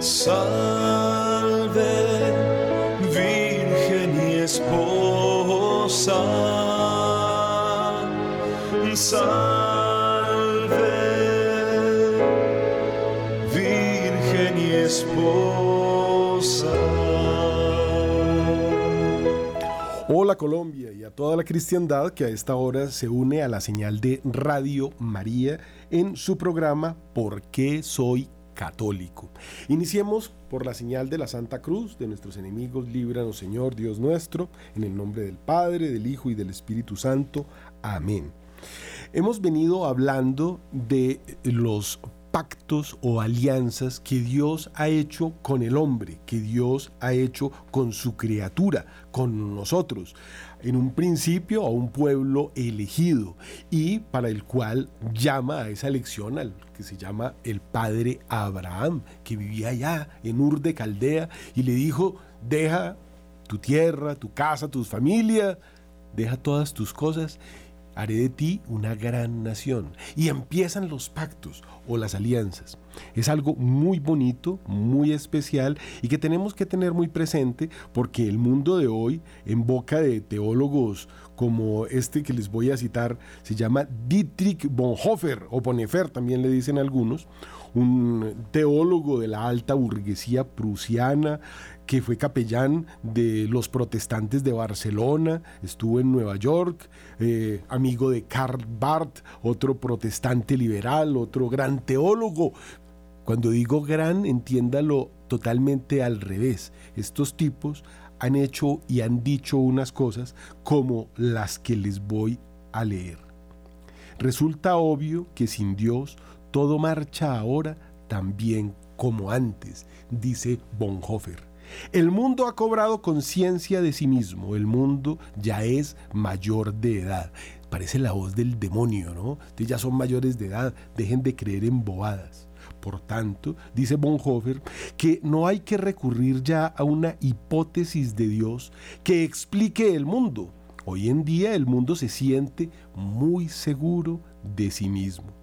Salve, Virgen y esposa. Salve, Virgen y esposa. Hola Colombia y a toda la cristiandad que a esta hora se une a la señal de Radio María en su programa ¿Por qué soy católico? Iniciemos por la señal de la Santa Cruz, de nuestros enemigos, líbranos Señor Dios nuestro, en el nombre del Padre, del Hijo y del Espíritu Santo. Amén. Hemos venido hablando de los pactos o alianzas que Dios ha hecho con el hombre, que Dios ha hecho con su criatura, con nosotros. En un principio a un pueblo elegido y para el cual llama a esa elección al que se llama el padre Abraham, que vivía allá en Ur de Caldea y le dijo, deja tu tierra, tu casa, tu familia, deja todas tus cosas haré de ti una gran nación. Y empiezan los pactos o las alianzas. Es algo muy bonito, muy especial y que tenemos que tener muy presente porque el mundo de hoy, en boca de teólogos como este que les voy a citar, se llama Dietrich Bonhoeffer o Bonhoeffer también le dicen algunos, un teólogo de la alta burguesía prusiana, que fue capellán de los protestantes de Barcelona, estuvo en Nueva York, eh, amigo de Karl Barth, otro protestante liberal, otro gran teólogo. Cuando digo gran, entiéndalo totalmente al revés. Estos tipos han hecho y han dicho unas cosas como las que les voy a leer. Resulta obvio que sin Dios todo marcha ahora también como antes, dice Bonhoeffer. El mundo ha cobrado conciencia de sí mismo, el mundo ya es mayor de edad. Parece la voz del demonio, ¿no? Ustedes ya son mayores de edad, dejen de creer en bobadas. Por tanto, dice Bonhoeffer, que no hay que recurrir ya a una hipótesis de Dios que explique el mundo. Hoy en día el mundo se siente muy seguro de sí mismo.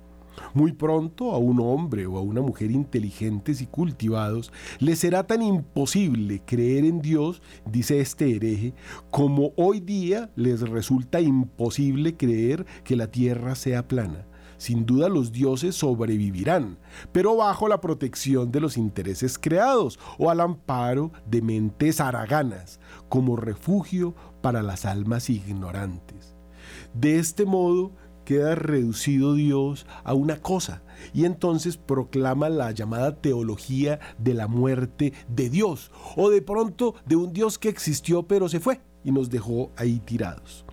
Muy pronto a un hombre o a una mujer inteligentes y cultivados le será tan imposible creer en Dios, dice este hereje, como hoy día les resulta imposible creer que la tierra sea plana. Sin duda los dioses sobrevivirán, pero bajo la protección de los intereses creados o al amparo de mentes haraganas, como refugio para las almas ignorantes. De este modo, queda reducido Dios a una cosa y entonces proclama la llamada teología de la muerte de Dios o de pronto de un Dios que existió pero se fue y nos dejó ahí tirados.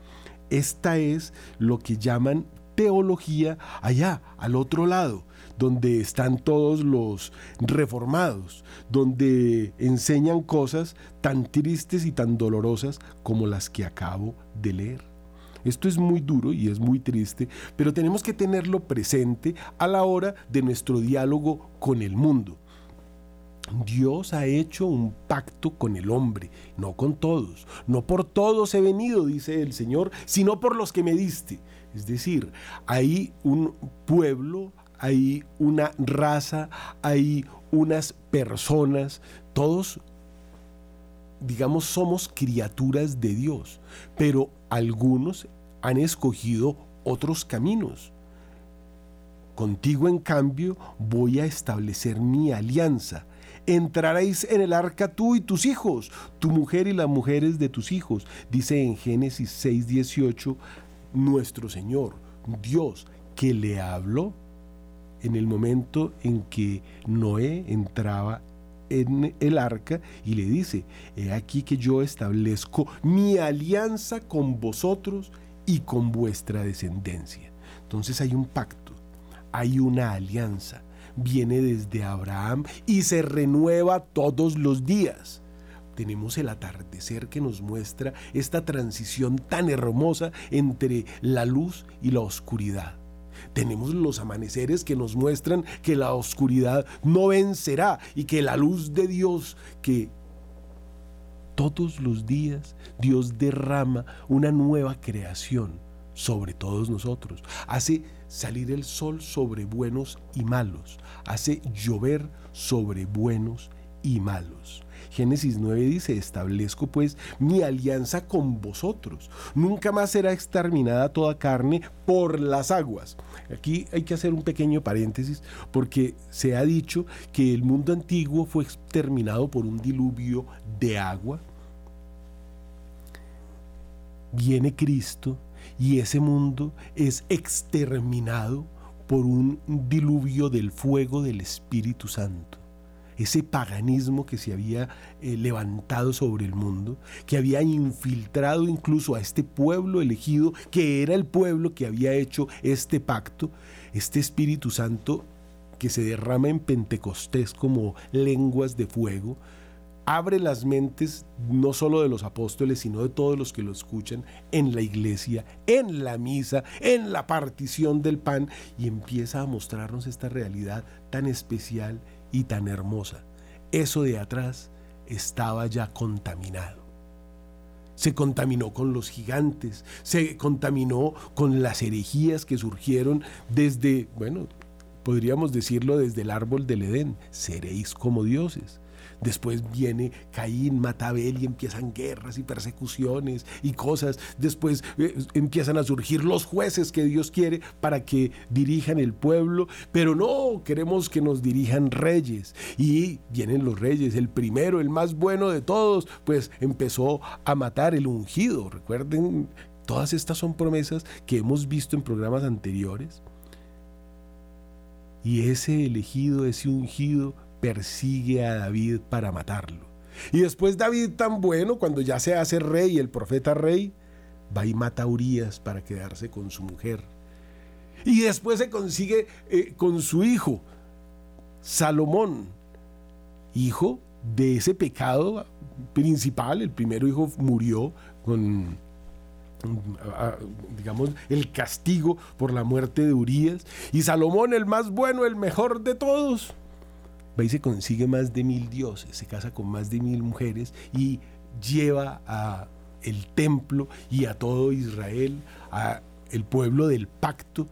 Esta es lo que llaman teología allá, al otro lado, donde están todos los reformados, donde enseñan cosas tan tristes y tan dolorosas como las que acabo de leer. Esto es muy duro y es muy triste, pero tenemos que tenerlo presente a la hora de nuestro diálogo con el mundo. Dios ha hecho un pacto con el hombre, no con todos. No por todos he venido, dice el Señor, sino por los que me diste. Es decir, hay un pueblo, hay una raza, hay unas personas, todos, digamos, somos criaturas de Dios, pero algunos han escogido otros caminos. Contigo, en cambio, voy a establecer mi alianza. Entraréis en el arca tú y tus hijos, tu mujer y las mujeres de tus hijos, dice en Génesis 6:18 nuestro Señor, Dios, que le habló en el momento en que Noé entraba en el arca y le dice, he aquí que yo establezco mi alianza con vosotros y con vuestra descendencia. Entonces hay un pacto, hay una alianza, viene desde Abraham y se renueva todos los días. Tenemos el atardecer que nos muestra esta transición tan hermosa entre la luz y la oscuridad. Tenemos los amaneceres que nos muestran que la oscuridad no vencerá y que la luz de Dios que todos los días Dios derrama una nueva creación sobre todos nosotros. Hace salir el sol sobre buenos y malos, hace llover sobre buenos y malos. Génesis 9 dice, establezco pues mi alianza con vosotros. Nunca más será exterminada toda carne por las aguas. Aquí hay que hacer un pequeño paréntesis porque se ha dicho que el mundo antiguo fue exterminado por un diluvio de agua. Viene Cristo y ese mundo es exterminado por un diluvio del fuego del Espíritu Santo ese paganismo que se había eh, levantado sobre el mundo, que había infiltrado incluso a este pueblo elegido, que era el pueblo que había hecho este pacto, este Espíritu Santo que se derrama en Pentecostés como lenguas de fuego, abre las mentes no solo de los apóstoles, sino de todos los que lo escuchan en la iglesia, en la misa, en la partición del pan, y empieza a mostrarnos esta realidad tan especial y tan hermosa. Eso de atrás estaba ya contaminado. Se contaminó con los gigantes, se contaminó con las herejías que surgieron desde, bueno, podríamos decirlo desde el árbol del Edén, seréis como dioses. Después viene Caín, mata a Abel y empiezan guerras y persecuciones y cosas. Después eh, empiezan a surgir los jueces que Dios quiere para que dirijan el pueblo. Pero no, queremos que nos dirijan reyes. Y vienen los reyes. El primero, el más bueno de todos, pues empezó a matar el ungido. Recuerden, todas estas son promesas que hemos visto en programas anteriores. Y ese elegido, ese ungido, persigue a David para matarlo. Y después David tan bueno, cuando ya se hace rey, el profeta rey, va y mata a Urias para quedarse con su mujer. Y después se consigue eh, con su hijo, Salomón, hijo de ese pecado principal. El primero hijo murió con, digamos, el castigo por la muerte de Urias. Y Salomón, el más bueno, el mejor de todos, va se consigue más de mil dioses, se casa con más de mil mujeres y lleva a el templo y a todo Israel, a el pueblo del pacto,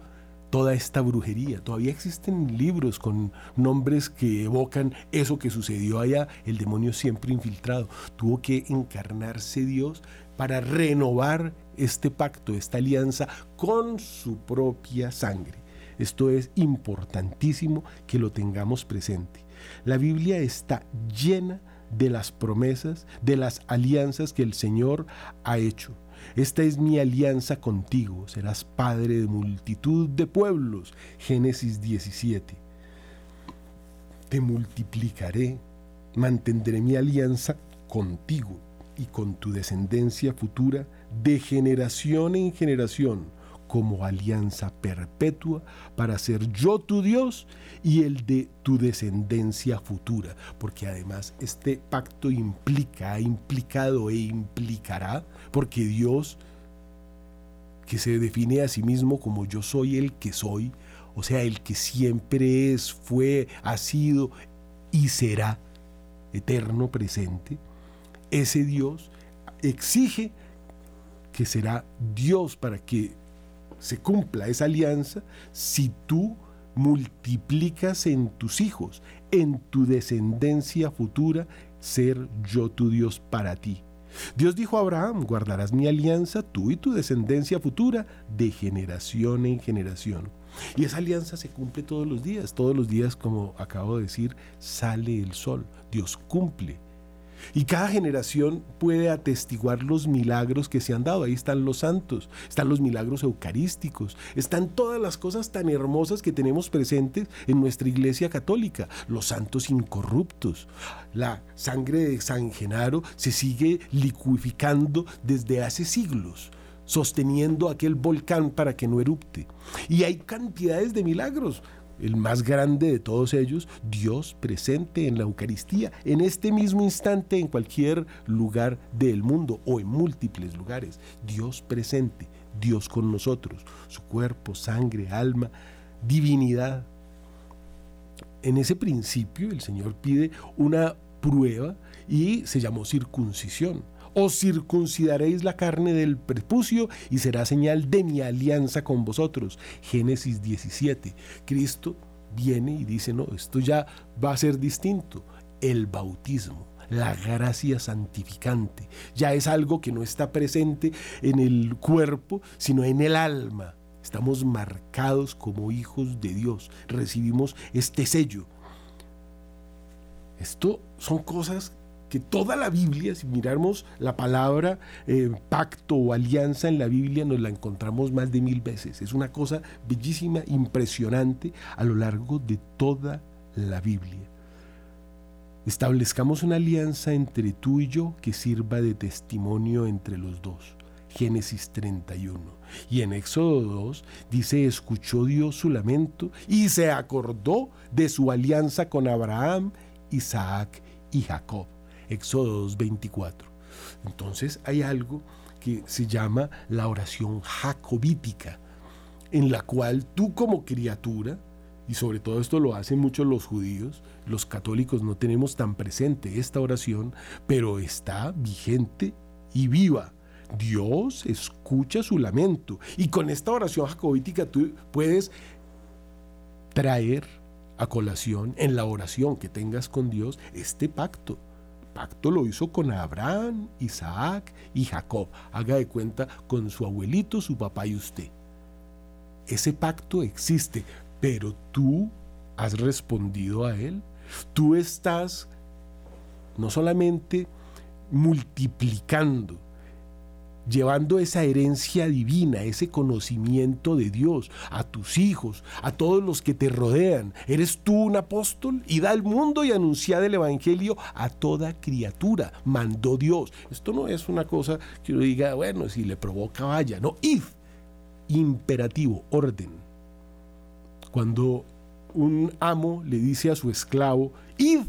toda esta brujería. Todavía existen libros con nombres que evocan eso que sucedió allá, el demonio siempre infiltrado. Tuvo que encarnarse Dios para renovar este pacto, esta alianza con su propia sangre. Esto es importantísimo que lo tengamos presente. La Biblia está llena de las promesas, de las alianzas que el Señor ha hecho. Esta es mi alianza contigo, serás padre de multitud de pueblos. Génesis 17. Te multiplicaré, mantendré mi alianza contigo y con tu descendencia futura de generación en generación como alianza perpetua para ser yo tu Dios y el de tu descendencia futura, porque además este pacto implica, ha implicado e implicará, porque Dios que se define a sí mismo como yo soy el que soy, o sea, el que siempre es, fue, ha sido y será eterno presente, ese Dios exige que será Dios para que se cumpla esa alianza si tú multiplicas en tus hijos, en tu descendencia futura, ser yo tu Dios para ti. Dios dijo a Abraham, guardarás mi alianza, tú y tu descendencia futura, de generación en generación. Y esa alianza se cumple todos los días, todos los días, como acabo de decir, sale el sol, Dios cumple y cada generación puede atestiguar los milagros que se han dado. Ahí están los santos, están los milagros eucarísticos, están todas las cosas tan hermosas que tenemos presentes en nuestra iglesia católica. Los santos incorruptos. La sangre de San Genaro se sigue liquificando desde hace siglos sosteniendo aquel volcán para que no erupte. Y hay cantidades de milagros el más grande de todos ellos, Dios presente en la Eucaristía, en este mismo instante, en cualquier lugar del mundo o en múltiples lugares. Dios presente, Dios con nosotros, su cuerpo, sangre, alma, divinidad. En ese principio el Señor pide una prueba y se llamó circuncisión. Os circuncidaréis la carne del prepucio y será señal de mi alianza con vosotros. Génesis 17. Cristo viene y dice, no, esto ya va a ser distinto. El bautismo la gracia santificante. Ya es algo que no está presente en el cuerpo, sino en el alma. Estamos marcados como hijos de Dios. Recibimos este sello. Esto son cosas que toda la Biblia, si miramos la palabra eh, pacto o alianza en la Biblia, nos la encontramos más de mil veces. Es una cosa bellísima, impresionante a lo largo de toda la Biblia. Establezcamos una alianza entre tú y yo que sirva de testimonio entre los dos. Génesis 31. Y en Éxodo 2 dice, escuchó Dios su lamento y se acordó de su alianza con Abraham, Isaac y Jacob. Éxodo 2, 24. Entonces hay algo que se llama la oración jacobítica, en la cual tú como criatura, y sobre todo esto lo hacen muchos los judíos, los católicos no tenemos tan presente esta oración, pero está vigente y viva. Dios escucha su lamento y con esta oración jacobítica tú puedes traer a colación en la oración que tengas con Dios este pacto. Pacto lo hizo con Abraham, Isaac y Jacob. Haga de cuenta con su abuelito, su papá y usted. Ese pacto existe, pero tú has respondido a él. Tú estás no solamente multiplicando, llevando esa herencia divina, ese conocimiento de Dios a tus hijos, a todos los que te rodean. Eres tú un apóstol y da al mundo y anuncia el Evangelio a toda criatura. Mandó Dios. Esto no es una cosa que uno diga, bueno, si le provoca vaya. No, id. Imperativo, orden. Cuando un amo le dice a su esclavo, id,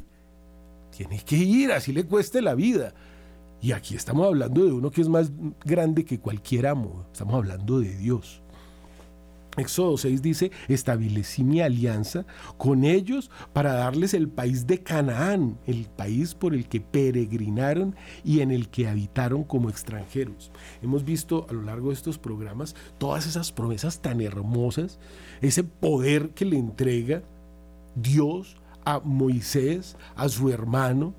tiene que ir, así le cueste la vida. Y aquí estamos hablando de uno que es más grande que cualquier amo, estamos hablando de Dios. Éxodo 6 dice, establecí mi alianza con ellos para darles el país de Canaán, el país por el que peregrinaron y en el que habitaron como extranjeros. Hemos visto a lo largo de estos programas todas esas promesas tan hermosas, ese poder que le entrega Dios a Moisés, a su hermano,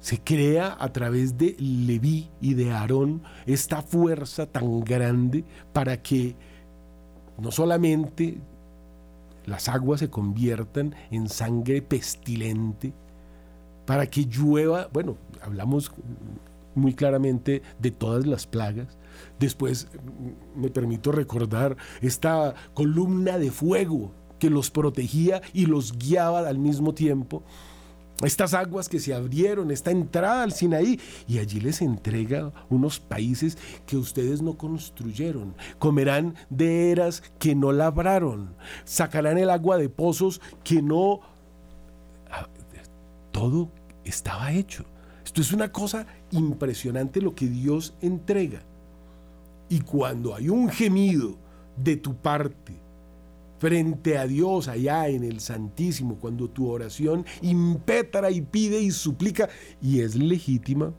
se crea a través de Leví y de Aarón esta fuerza tan grande para que no solamente las aguas se conviertan en sangre pestilente, para que llueva, bueno, hablamos muy claramente de todas las plagas. Después me permito recordar esta columna de fuego que los protegía y los guiaba al mismo tiempo estas aguas que se abrieron, esta entrada al Sinaí, y allí les entrega unos países que ustedes no construyeron. Comerán de eras que no labraron, sacarán el agua de pozos que no... Ah, todo estaba hecho. Esto es una cosa impresionante lo que Dios entrega. Y cuando hay un gemido de tu parte, frente a Dios allá en el Santísimo, cuando tu oración impetra y pide y suplica y es legítima,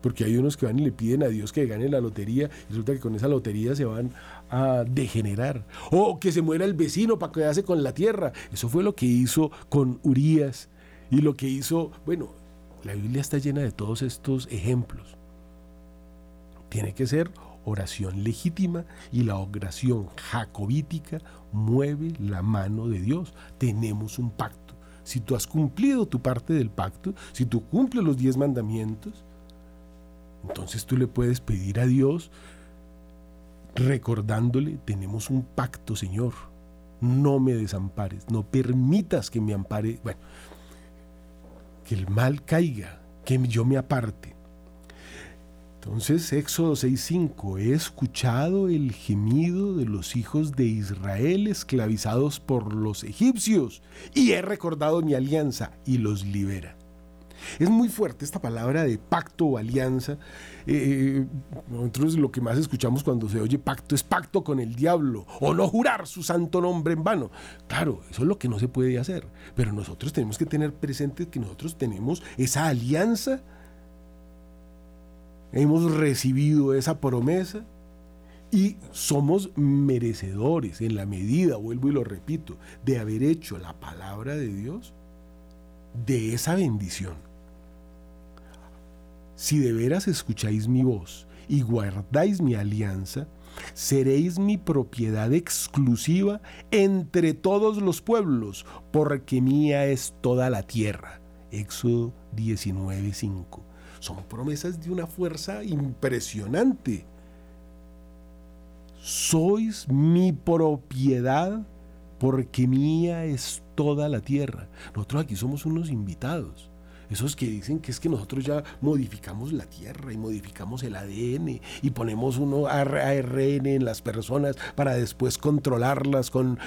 porque hay unos que van y le piden a Dios que gane la lotería y resulta que con esa lotería se van a degenerar. O que se muera el vecino para quedarse con la tierra. Eso fue lo que hizo con Urias y lo que hizo, bueno, la Biblia está llena de todos estos ejemplos. Tiene que ser oración legítima y la oración jacobítica mueve la mano de Dios. Tenemos un pacto. Si tú has cumplido tu parte del pacto, si tú cumples los diez mandamientos, entonces tú le puedes pedir a Dios recordándole, tenemos un pacto, Señor. No me desampares, no permitas que me ampare, bueno, que el mal caiga, que yo me aparte. Entonces, Éxodo 6:5, he escuchado el gemido de los hijos de Israel esclavizados por los egipcios y he recordado mi alianza y los libera. Es muy fuerte esta palabra de pacto o alianza. Eh, nosotros lo que más escuchamos cuando se oye pacto es pacto con el diablo o no jurar su santo nombre en vano. Claro, eso es lo que no se puede hacer. Pero nosotros tenemos que tener presente que nosotros tenemos esa alianza hemos recibido esa promesa y somos merecedores en la medida, vuelvo y lo repito, de haber hecho la palabra de Dios de esa bendición. Si de veras escucháis mi voz y guardáis mi alianza, seréis mi propiedad exclusiva entre todos los pueblos, porque mía es toda la tierra. Éxodo 19:5. Son promesas de una fuerza impresionante. Sois mi propiedad porque mía es toda la tierra. Nosotros aquí somos unos invitados. Esos que dicen que es que nosotros ya modificamos la tierra y modificamos el ADN y ponemos uno ARN en las personas para después controlarlas con...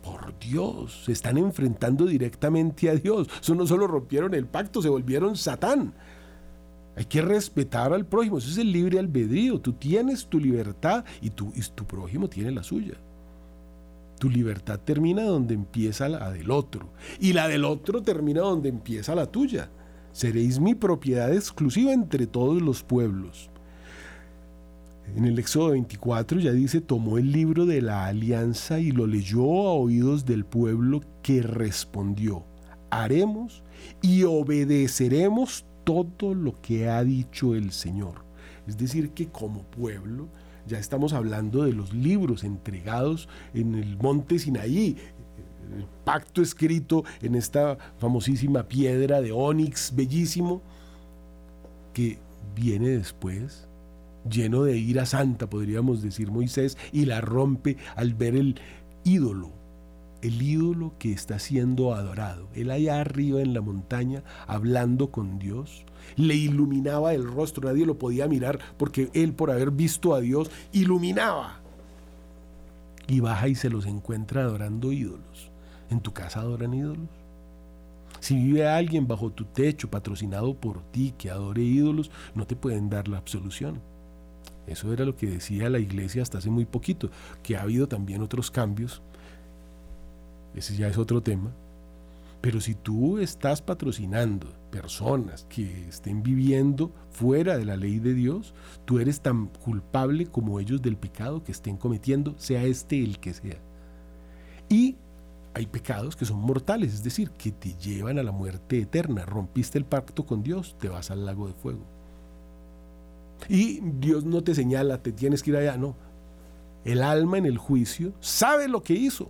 Por Dios, se están enfrentando directamente a Dios. Eso no solo rompieron el pacto, se volvieron Satán. Hay que respetar al prójimo, eso es el libre albedrío. Tú tienes tu libertad y tu, y tu prójimo tiene la suya. Tu libertad termina donde empieza la del otro y la del otro termina donde empieza la tuya. Seréis mi propiedad exclusiva entre todos los pueblos. En el Éxodo 24 ya dice, tomó el libro de la alianza y lo leyó a oídos del pueblo que respondió, haremos y obedeceremos todo lo que ha dicho el Señor. Es decir, que como pueblo ya estamos hablando de los libros entregados en el monte Sinaí, el pacto escrito en esta famosísima piedra de ónix bellísimo que viene después, lleno de ira santa, podríamos decir Moisés, y la rompe al ver el ídolo, el ídolo que está siendo adorado. Él allá arriba en la montaña, hablando con Dios, le iluminaba el rostro, nadie lo podía mirar porque él por haber visto a Dios iluminaba. Y baja y se los encuentra adorando ídolos. ¿En tu casa adoran ídolos? Si vive alguien bajo tu techo patrocinado por ti que adore ídolos, no te pueden dar la absolución. Eso era lo que decía la iglesia hasta hace muy poquito, que ha habido también otros cambios. Ese ya es otro tema. Pero si tú estás patrocinando personas que estén viviendo fuera de la ley de Dios, tú eres tan culpable como ellos del pecado que estén cometiendo, sea este el que sea. Y hay pecados que son mortales, es decir, que te llevan a la muerte eterna. Rompiste el pacto con Dios, te vas al lago de fuego. Y Dios no te señala, te tienes que ir allá, no. El alma en el juicio sabe lo que hizo.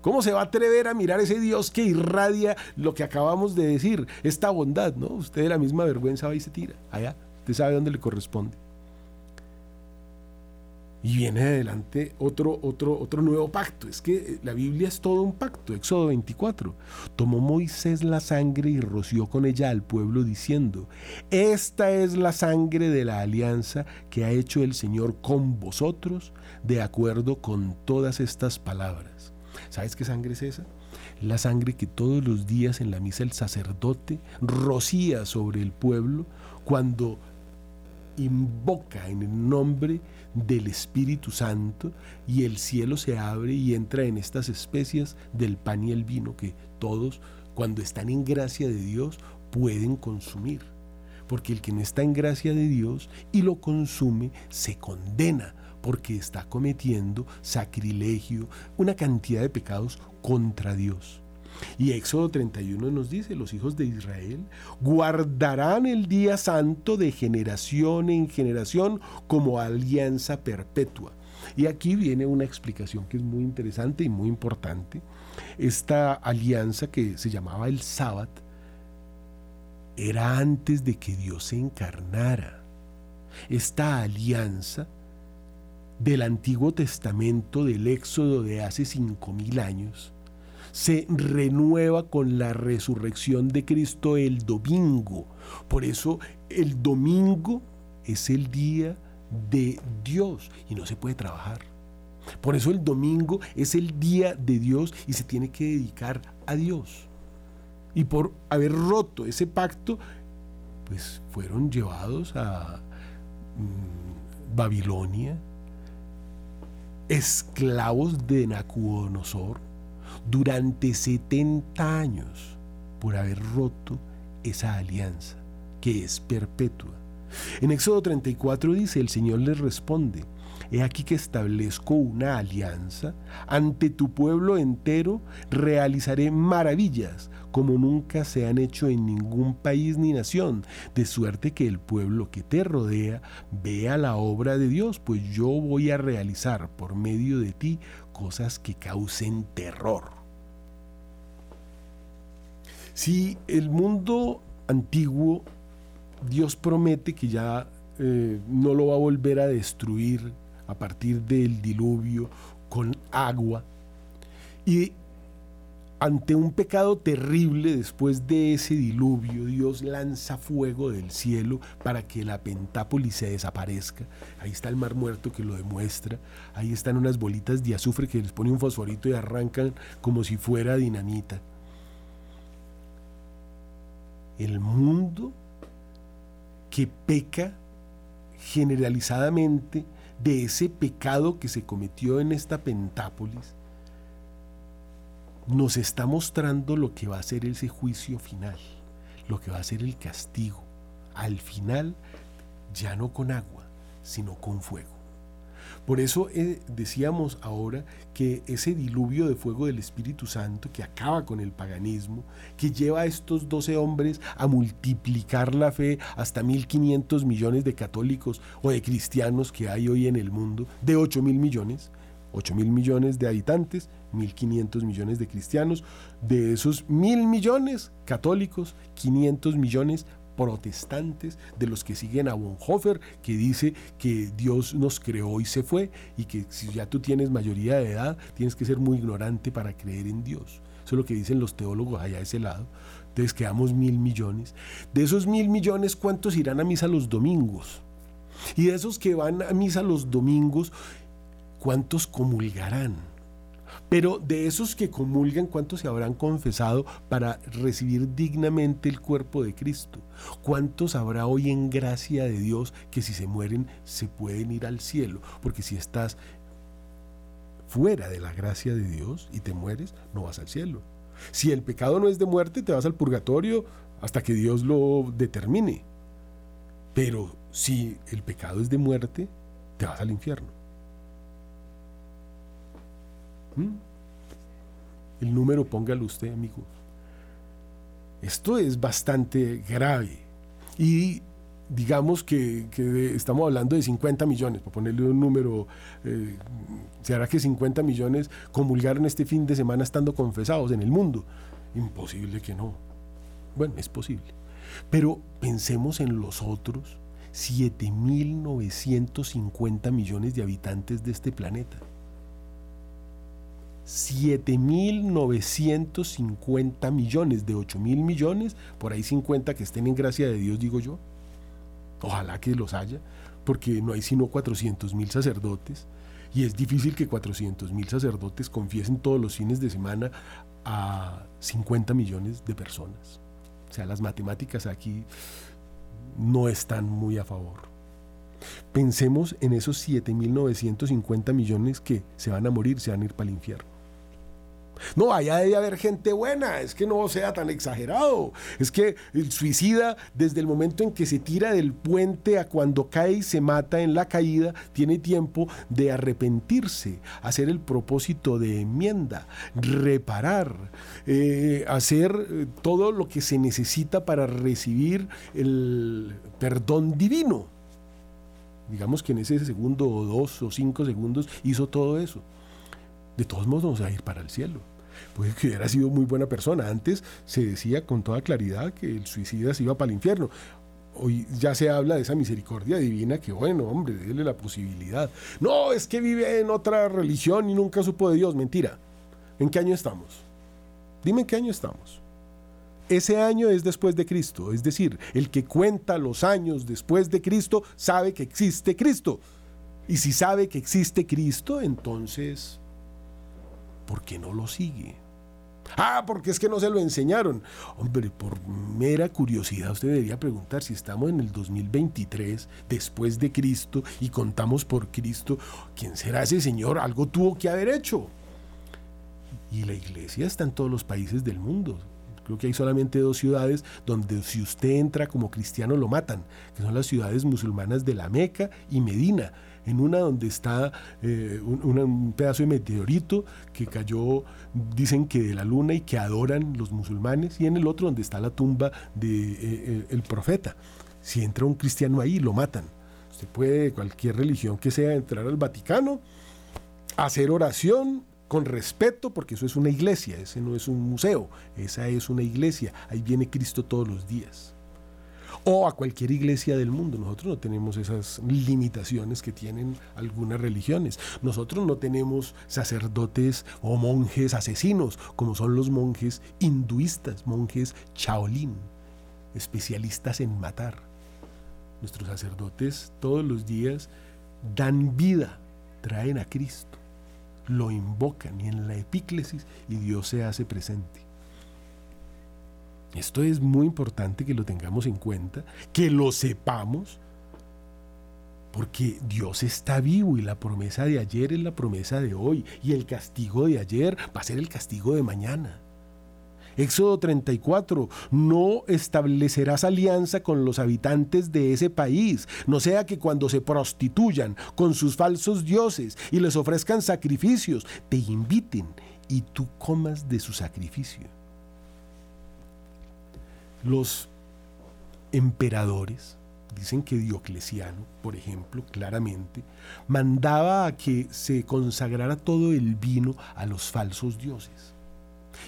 ¿Cómo se va a atrever a mirar ese Dios que irradia lo que acabamos de decir? Esta bondad, ¿no? Usted de la misma vergüenza va y se tira. Allá, usted sabe dónde le corresponde. Y viene adelante otro, otro, otro nuevo pacto. Es que la Biblia es todo un pacto. Éxodo 24. Tomó Moisés la sangre y roció con ella al pueblo diciendo, esta es la sangre de la alianza que ha hecho el Señor con vosotros de acuerdo con todas estas palabras. ¿Sabes qué sangre es esa? La sangre que todos los días en la misa el sacerdote rocía sobre el pueblo cuando invoca en el nombre del Espíritu Santo y el cielo se abre y entra en estas especias del pan y el vino que todos, cuando están en gracia de Dios, pueden consumir. Porque el que no está en gracia de Dios y lo consume, se condena porque está cometiendo sacrilegio, una cantidad de pecados contra Dios. Y Éxodo 31 nos dice, los hijos de Israel guardarán el día santo de generación en generación como alianza perpetua. Y aquí viene una explicación que es muy interesante y muy importante. Esta alianza que se llamaba el sábado era antes de que Dios se encarnara. Esta alianza del Antiguo Testamento del Éxodo de hace cinco mil años se renueva con la resurrección de Cristo el domingo. Por eso el domingo es el día de Dios y no se puede trabajar. Por eso el domingo es el día de Dios y se tiene que dedicar a Dios. Y por haber roto ese pacto, pues fueron llevados a mm, Babilonia, esclavos de Nacuonosor durante 70 años por haber roto esa alianza que es perpetua. En Éxodo 34 dice, el Señor les responde, He aquí que establezco una alianza, ante tu pueblo entero realizaré maravillas como nunca se han hecho en ningún país ni nación, de suerte que el pueblo que te rodea vea la obra de Dios, pues yo voy a realizar por medio de ti cosas que causen terror. Si el mundo antiguo, Dios promete que ya eh, no lo va a volver a destruir a partir del diluvio con agua. Y ante un pecado terrible después de ese diluvio, Dios lanza fuego del cielo para que la Pentápolis se desaparezca. Ahí está el mar muerto que lo demuestra. Ahí están unas bolitas de azufre que les pone un fosforito y arrancan como si fuera dinamita. El mundo que peca generalizadamente de ese pecado que se cometió en esta Pentápolis, nos está mostrando lo que va a ser ese juicio final, lo que va a ser el castigo. Al final, ya no con agua, sino con fuego. Por eso eh, decíamos ahora que ese diluvio de fuego del Espíritu Santo que acaba con el paganismo, que lleva a estos doce hombres a multiplicar la fe hasta 1.500 millones de católicos o de cristianos que hay hoy en el mundo, de 8 mil millones, 8 mil millones de habitantes, 1.500 millones de cristianos, de esos mil millones católicos, 500 millones protestantes, de los que siguen a Bonhoeffer, que dice que Dios nos creó y se fue, y que si ya tú tienes mayoría de edad, tienes que ser muy ignorante para creer en Dios. Eso es lo que dicen los teólogos allá a ese lado. Entonces quedamos mil millones. De esos mil millones, ¿cuántos irán a misa los domingos? Y de esos que van a misa los domingos, ¿cuántos comulgarán? Pero de esos que comulgan, ¿cuántos se habrán confesado para recibir dignamente el cuerpo de Cristo? ¿Cuántos habrá hoy en gracia de Dios que si se mueren se pueden ir al cielo? Porque si estás fuera de la gracia de Dios y te mueres, no vas al cielo. Si el pecado no es de muerte, te vas al purgatorio hasta que Dios lo determine. Pero si el pecado es de muerte, te vas al infierno. ¿Mm? El número póngalo usted, amigo. Esto es bastante grave. Y digamos que, estamos hablando de 50 millones, para ponerle un número, eh, ¿será que 50 millones comulgaron este fin de semana estando confesados en el mundo? Imposible que no. Bueno, es posible. Pero pensemos en los otros 7.950 millones de habitantes de este planeta. 7.950 millones de 8.000 millones, por ahí 50 que estén en gracia de Dios, digo yo. Ojalá que los haya, porque no hay sino 400 mil sacerdotes y es difícil que 400 mil sacerdotes confiesen todos los fines de semana a 50 millones de personas. O sea, las matemáticas aquí no están muy a favor. Pensemos en esos 7.950 millones que se van a morir, se van a ir para el infierno. No, allá debe haber gente buena, es que no sea tan exagerado. Es que el suicida, desde el momento en que se tira del puente a cuando cae y se mata en la caída, tiene tiempo de arrepentirse, hacer el propósito de enmienda, reparar, eh, hacer eh, todo lo que se necesita para recibir el perdón divino. Digamos que en ese segundo o dos o cinco segundos hizo todo eso de todos modos vamos a ir para el cielo. Puede que hubiera sido muy buena persona. Antes se decía con toda claridad que el suicida se iba para el infierno. Hoy ya se habla de esa misericordia divina que, bueno, hombre, déle la posibilidad. No, es que vive en otra religión y nunca supo de Dios. Mentira. ¿En qué año estamos? Dime en qué año estamos. Ese año es después de Cristo. Es decir, el que cuenta los años después de Cristo sabe que existe Cristo. Y si sabe que existe Cristo, entonces ¿por qué no lo sigue? Ah, porque es que no se lo enseñaron. Hombre, por mera curiosidad usted debería preguntar si estamos en el 2023 después de Cristo y contamos por Cristo, ¿quién será ese Señor? Algo tuvo que haber hecho. Y la iglesia está en todos los países del mundo. Creo que hay solamente dos ciudades donde si usted entra como cristiano lo matan, que son las ciudades musulmanas de la Meca y Medina. En una donde está eh, un, pedazo de meteorito que cayó, dicen que de la luna y que adoran los musulmanes, y en el otro donde está la tumba del de, eh, profeta. Si entra un cristiano ahí, lo matan. Usted puede, cualquier religión que sea, entrar al Vaticano, hacer oración, con respeto, porque eso es una iglesia, ese no es un museo, esa es una iglesia, ahí viene Cristo todos los días. O a cualquier iglesia del mundo, nosotros no tenemos esas limitaciones que tienen algunas religiones, nosotros no tenemos sacerdotes o monjes asesinos, como son los monjes hinduistas, monjes Shaolin, especialistas en matar. Nuestros sacerdotes todos los días dan vida, traen a Cristo lo invocan y en la epíclesis y Dios se hace presente. Esto es muy importante que lo tengamos en cuenta, que lo sepamos, porque Dios está vivo y la promesa de ayer es la promesa de hoy y el castigo de ayer va a ser el castigo de mañana. Éxodo 34, no establecerás alianza con los habitantes de ese país, no sea que cuando se prostituyan con sus falsos dioses y les ofrezcan sacrificios, te inviten y tú comas de su sacrificio. Los emperadores, dicen que Diocleciano, por ejemplo, claramente, mandaba a que se consagrara todo el vino a los falsos dioses.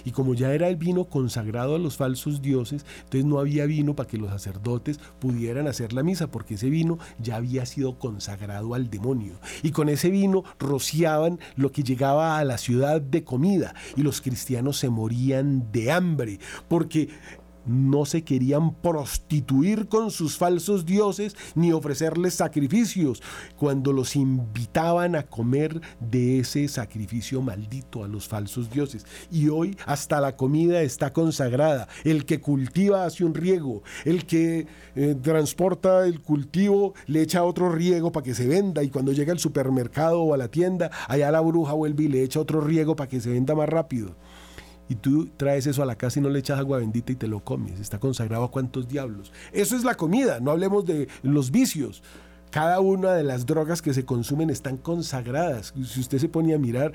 Y como ya era el vino consagrado a los falsos dioses, entonces no había vino para que los sacerdotes pudieran hacer la misa, porque ese vino ya había sido consagrado al demonio. Y con ese vino rociaban lo que llegaba a la ciudad de comida, y los cristianos se morían de hambre, porque no se querían prostituir con sus falsos dioses ni ofrecerles sacrificios cuando los invitaban a comer de ese sacrificio maldito a los falsos dioses. Y hoy hasta la comida está consagrada. El que cultiva hace un riego, el que eh, transporta el cultivo le echa otro riego para que se venda y cuando llega al supermercado o a la tienda, allá la bruja vuelve y le echa otro riego para que se venda más rápido y tú traes eso a la casa y no le echas agua bendita y te lo comes. Está consagrado a cuántos diablos. Eso es la comida, no hablemos de los vicios. Cada una de las drogas que se consumen están consagradas. Si usted se pone a mirar,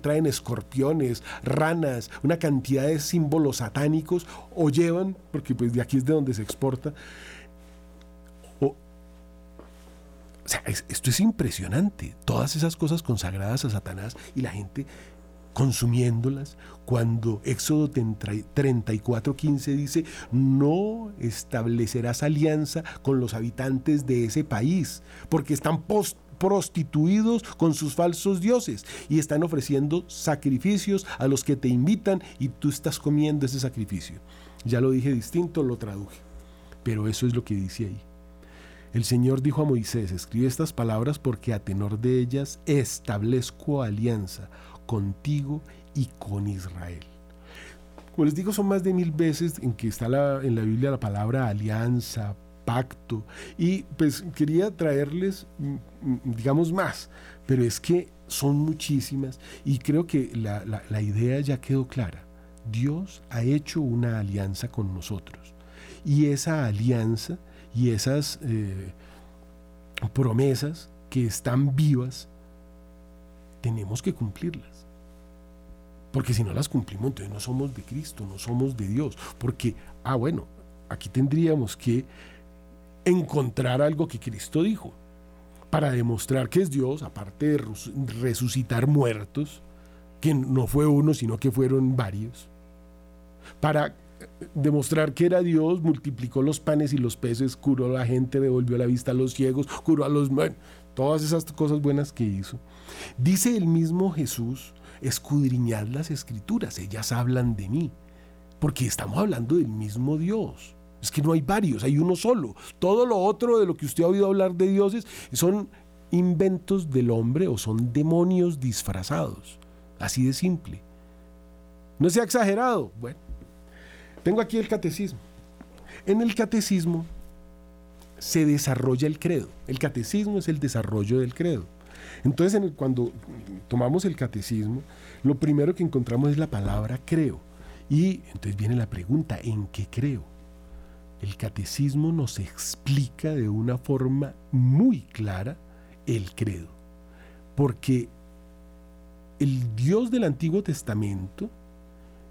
traen escorpiones, ranas, una cantidad de símbolos satánicos o llevan, porque pues de aquí es de donde se exporta. o sea, esto es impresionante. Todas esas cosas consagradas a Satanás y la gente consumiéndolas, cuando Éxodo 34:15 dice, no establecerás alianza con los habitantes de ese país, porque están prostituidos con sus falsos dioses y están ofreciendo sacrificios a los que te invitan y tú estás comiendo ese sacrificio. Ya lo dije distinto, lo traduje, pero eso es lo que dice ahí. El Señor dijo a Moisés, escribe estas palabras porque a tenor de ellas establezco alianza contigo y con Israel. Como les digo, son más de mil veces en que está en la Biblia la palabra alianza, pacto, y pues quería traerles, mm, mm, digamos, más, pero es que son muchísimas y creo que la, idea ya quedó clara. Dios ha hecho una alianza con nosotros y esa alianza y esas eh, promesas que están vivas, tenemos que cumplirlas. Porque si no las cumplimos, entonces no somos de Cristo, no somos de Dios. Porque, ah, bueno, aquí tendríamos que encontrar algo que Cristo dijo para demostrar que es Dios, aparte de resucitar muertos, que no fue uno, sino que fueron varios, para eh, demostrar que era Dios, multiplicó los panes y los peces, curó a la gente, devolvió la vista a los ciegos, curó a los... Todas esas cosas buenas que hizo. Dice el mismo Jesús escudriñad las escrituras, ellas hablan de mí, porque estamos hablando del mismo Dios. Es que no hay varios, hay uno solo. Todo lo otro de lo que usted ha oído hablar de dioses son inventos del hombre o son demonios disfrazados. Así de simple. No sea exagerado. Bueno, tengo aquí el catecismo. En el catecismo se desarrolla el credo. El catecismo es el desarrollo del credo. Entonces, cuando tomamos el catecismo, lo primero que encontramos es la palabra creo. Y entonces viene la pregunta, ¿en qué creo? El catecismo nos explica de una forma muy clara el credo. Porque el Dios del Antiguo Testamento,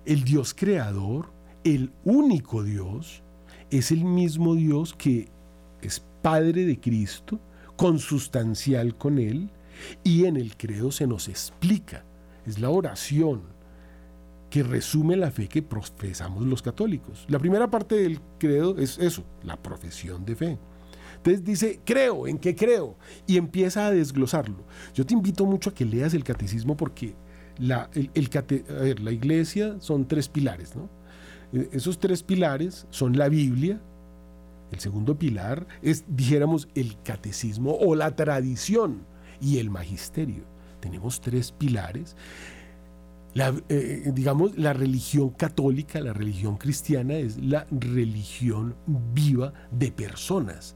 el Dios creador, el único Dios, es el mismo Dios que es Padre de Cristo, consustancial con Él, y en el credo se nos explica. Es la oración que resume la fe que profesamos los católicos. La primera parte del credo es eso, la profesión de fe. Entonces dice, creo, ¿en qué creo? Y empieza a desglosarlo. Yo te invito mucho a que leas el catecismo porque la, la iglesia son tres pilares, ¿no? Eh, esos tres pilares son la Biblia, el segundo pilar es, dijéramos, el catecismo o la tradición y el magisterio. Tenemos tres pilares. La, eh, digamos, la religión católica, la religión cristiana es la religión viva de personas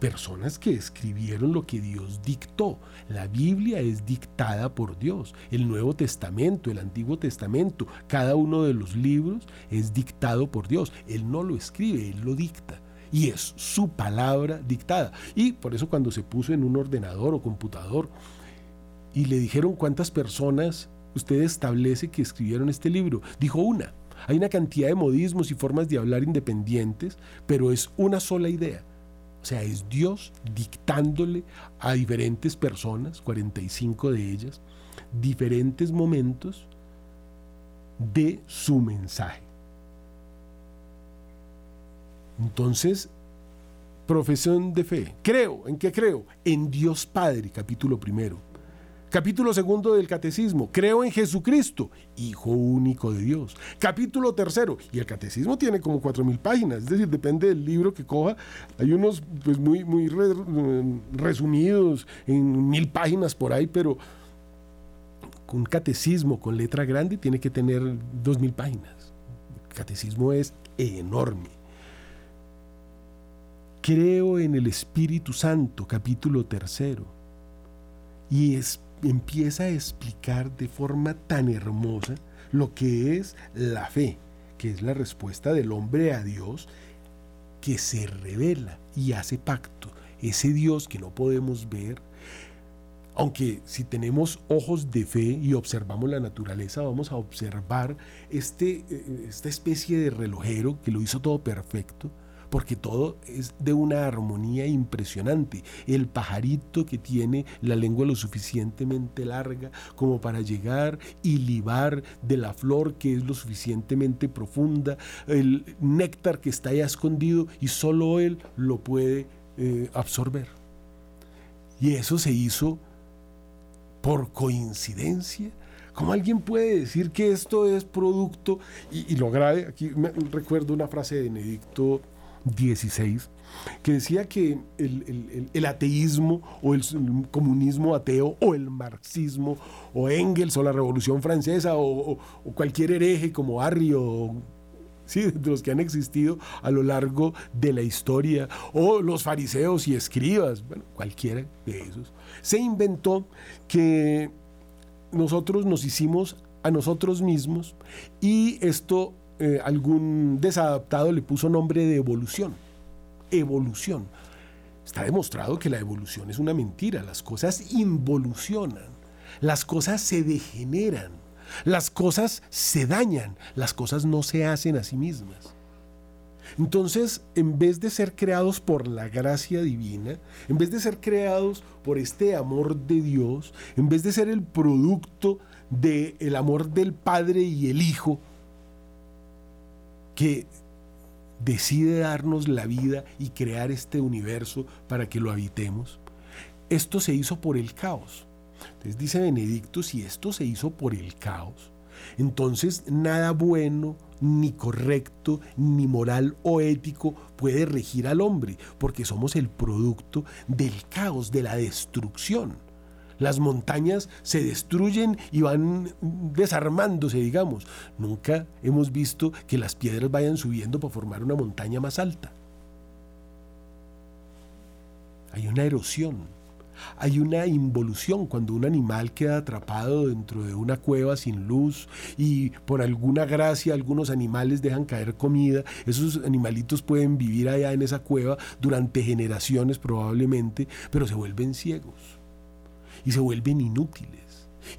personas que escribieron lo que Dios dictó. La Biblia es dictada por Dios. El Nuevo Testamento, el Antiguo Testamento, cada uno de los libros es dictado por Dios. Él no lo escribe, Él lo dicta. Y es su palabra dictada. Y por eso cuando se puso en un ordenador o computador y le dijeron cuántas personas usted establece que escribieron este libro, dijo una. Hay una cantidad de modismos y formas de hablar independientes, pero es una sola idea o sea, es Dios dictándole a diferentes personas, 45 de ellas, diferentes momentos de su mensaje. Entonces, profesión de fe. Creo, ¿en qué creo? En Dios Padre, capítulo primero. Capítulo segundo del Catecismo, creo en Jesucristo, Hijo único de Dios. Capítulo tercero, y el Catecismo tiene como cuatro mil páginas, es decir, depende del libro que coja. Hay unos pues muy, muy resumidos en mil páginas por ahí, pero un catecismo con letra grande tiene que tener dos mil páginas. El catecismo es enorme. Creo en el Espíritu Santo, capítulo tercero. Y empieza a explicar de forma tan hermosa lo que es la fe, que es la respuesta del hombre a Dios que se revela y hace pacto. Ese Dios que no podemos ver, aunque si tenemos ojos de fe y observamos la naturaleza, vamos a observar este, eh, esta especie de relojero que lo hizo todo perfecto, porque todo es de una armonía impresionante. El pajarito que tiene la lengua lo suficientemente larga como para llegar y libar de la flor que es lo suficientemente profunda, el néctar que está ahí escondido y solo él lo puede eh, absorber. Y eso se hizo por coincidencia. ¿Cómo alguien puede decir que esto es producto? Y, lo grave, aquí recuerdo una frase de Benedicto 16, que decía que el, ateísmo o el, comunismo ateo o el marxismo o Engels o la Revolución Francesa o, cualquier hereje como Arrio, ¿sí? de los que han existido a lo largo de la historia, o los fariseos y escribas, bueno, cualquiera de esos, se inventó que nosotros nos hicimos a nosotros mismos y esto eh, algún desadaptado le puso nombre de evolución. Evolución. Está demostrado que la evolución es una mentira. Las cosas involucionan. Las cosas se degeneran. Las cosas se dañan. Las cosas no se hacen a sí mismas. Entonces, en vez de ser creados por la gracia divina, en vez de ser creados por este amor de Dios, en vez de ser el producto del amor del Padre y el Hijo, que decide darnos la vida y crear este universo para que lo habitemos, esto se hizo por el caos. Entonces dice Benedicto, si esto se hizo por el caos, entonces nada bueno, ni correcto, ni moral o ético puede regir al hombre, porque somos el producto del caos, de la destrucción las montañas se destruyen y van desarmándose, digamos. Nunca hemos visto que las piedras vayan subiendo para formar una montaña más alta. Hay una erosión. hay una involución cuando un animal queda atrapado dentro de una cueva sin luz y por alguna gracia algunos animales dejan caer comida. Esos animalitos pueden vivir allá en esa cueva durante generaciones probablemente, pero se vuelven ciegos y se vuelven inútiles